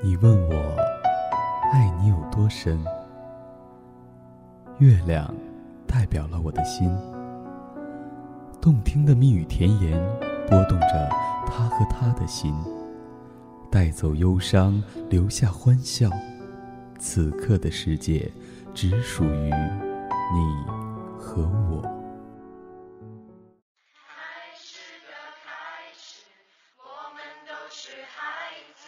你问我爱你有多深？月亮代表了我的心，动听的蜜语甜言拨动着他和她的心，带走忧伤，留下欢笑。此刻的世界只属于你和我。开始的开始，我们都是孩子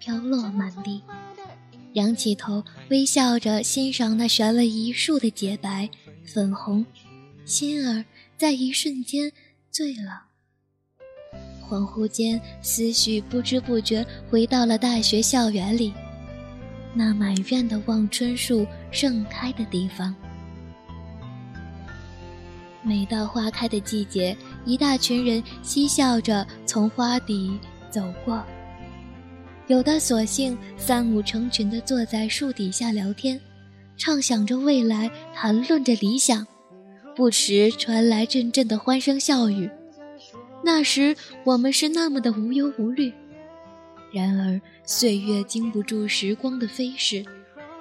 飘落满地。仰起头，微笑着欣赏那悬了一树的洁白粉红，心儿在一瞬间醉了。恍惚间，思绪不知不觉回到了大学校园里，那满院的望春树盛开的地方。每到花开的季节，一大群人嬉笑着从花底走过。有的索性三五成群地坐在树底下聊天，畅想着未来，谈论着理想。不时传来阵阵的欢声笑语。那时我们是那么的无忧无虑。然而岁月经不住时光的飞逝，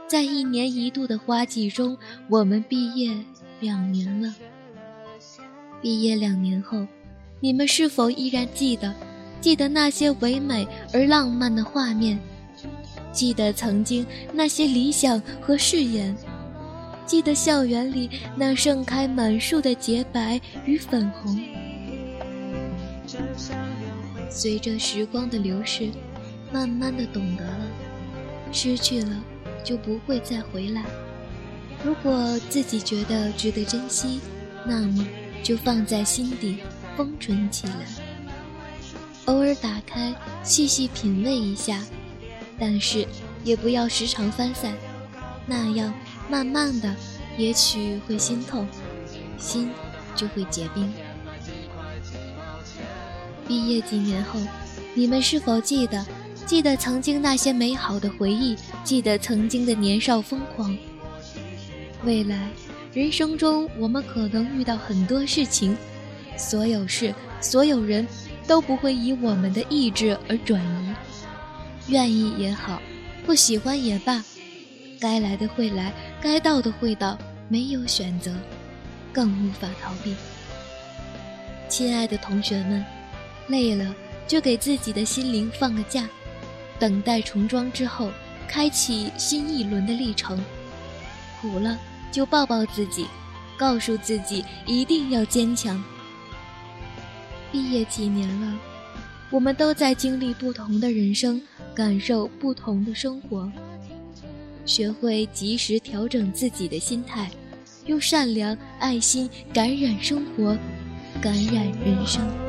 在一年一度的花季中，我们毕业两年了。毕业两年后，你们是否依然记得？记得那些唯美而浪漫的画面，记得曾经那些理想和誓言，记得校园里那盛开满树的洁白与粉红。随着时光的流逝，慢慢的懂得了，失去了就不会再回来。如果自己觉得值得珍惜，那么。就放在心底，封存起来。偶尔打开，细细品味一下，但是也不要时常翻散，那样慢慢的，也许会心痛，心就会结冰。毕业几年后，你们是否记得？记得曾经那些美好的回忆，记得曾经的年少疯狂。未来。人生中，我们可能遇到很多事情，所有事、所有人都不会以我们的意志而转移。愿意也好，不喜欢也罢，该来的会来，该到的会到，没有选择，更无法逃避。亲爱的同学们，累了就给自己的心灵放个假，等待重装之后，开启新一轮的历程。苦了。就抱抱自己，告诉自己一定要坚强。毕业几年了，我们都在经历不同的人生，感受不同的生活，学会及时调整自己的心态，用善良、爱心感染生活，感染人生。